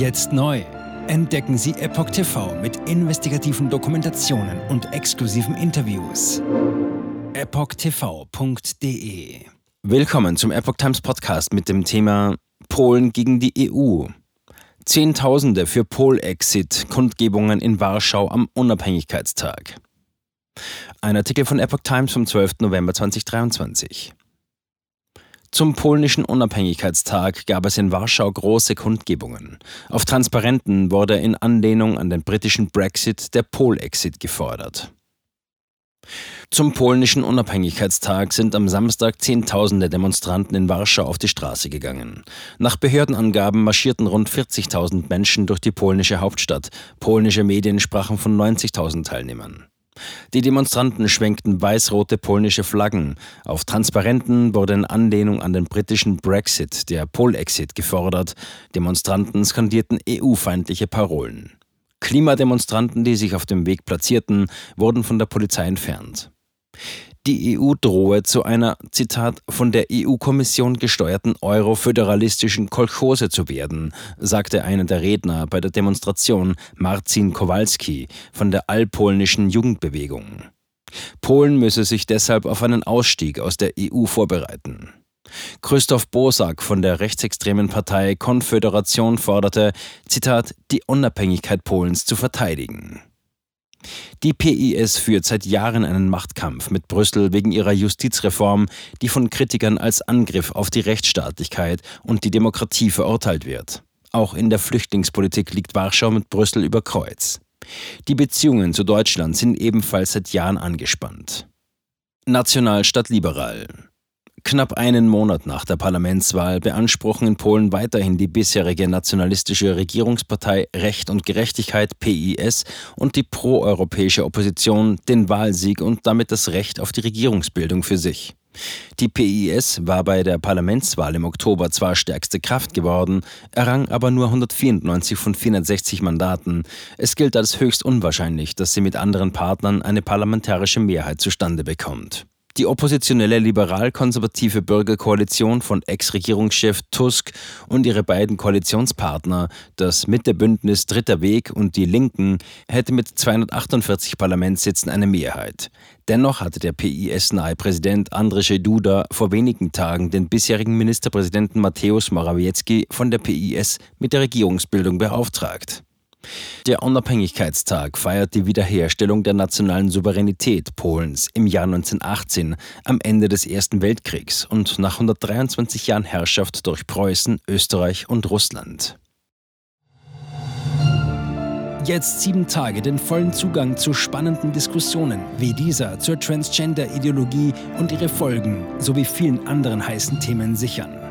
Jetzt neu. Entdecken Sie Epoch TV mit investigativen Dokumentationen und exklusiven Interviews. EpochTV.de Willkommen zum Epoch Times Podcast mit dem Thema Polen gegen die EU. Zehntausende für Pol-Exit, Kundgebungen in Warschau am Unabhängigkeitstag. Ein Artikel von Epoch Times vom 12. November 2023. Zum polnischen Unabhängigkeitstag gab es in Warschau große Kundgebungen. Auf Transparenten wurde in Anlehnung an den britischen Brexit der Pol-Exit gefordert. Zum polnischen Unabhängigkeitstag sind am Samstag Zehntausende Demonstranten in Warschau auf die Straße gegangen. Nach Behördenangaben marschierten rund 40.000 Menschen durch die polnische Hauptstadt. Polnische Medien sprachen von 90.000 Teilnehmern. Die Demonstranten schwenkten weiß-rote polnische Flaggen. Auf Transparenten wurde in Anlehnung an den britischen Brexit, der Polexit, gefordert. Demonstranten skandierten EU-feindliche Parolen. Klimademonstranten, die sich auf dem Weg platzierten, wurden von der Polizei entfernt. Die EU drohe zu einer, Zitat, von der EU-Kommission gesteuerten euroföderalistischen Kolchose zu werden, sagte einer der Redner bei der Demonstration, Marcin Kowalski von der allpolnischen Jugendbewegung. Polen müsse sich deshalb auf einen Ausstieg aus der EU vorbereiten. Christoph Bosak von der rechtsextremen Partei Konföderation forderte, Zitat, die Unabhängigkeit Polens zu verteidigen. Die PIS führt seit Jahren einen Machtkampf mit Brüssel wegen ihrer Justizreform, die von Kritikern als Angriff auf die Rechtsstaatlichkeit und die Demokratie verurteilt wird. Auch in der Flüchtlingspolitik liegt Warschau mit Brüssel über Kreuz. Die Beziehungen zu Deutschland sind ebenfalls seit Jahren angespannt. National statt liberal. Knapp einen Monat nach der Parlamentswahl beanspruchen in Polen weiterhin die bisherige nationalistische Regierungspartei Recht und Gerechtigkeit PIS und die proeuropäische Opposition den Wahlsieg und damit das Recht auf die Regierungsbildung für sich. Die PIS war bei der Parlamentswahl im Oktober zwar stärkste Kraft geworden, errang aber nur 194 von 460 Mandaten. Es gilt als höchst unwahrscheinlich, dass sie mit anderen Partnern eine parlamentarische Mehrheit zustande bekommt. Die oppositionelle liberal-konservative Bürgerkoalition von Ex-Regierungschef Tusk und ihre beiden Koalitionspartner, das Mittebündnis Dritter Weg und die Linken, hätte mit 248 Parlamentssitzen eine Mehrheit. Dennoch hatte der PIS-nahe Präsident Andrzej Duda vor wenigen Tagen den bisherigen Ministerpräsidenten Mateusz Morawiecki von der PIS mit der Regierungsbildung beauftragt. Der Unabhängigkeitstag feiert die Wiederherstellung der nationalen Souveränität Polens im Jahr 1918, am Ende des Ersten Weltkriegs und nach 123 Jahren Herrschaft durch Preußen, Österreich und Russland. Jetzt sieben Tage den vollen Zugang zu spannenden Diskussionen wie dieser zur Transgender-Ideologie und ihre Folgen sowie vielen anderen heißen Themen sichern.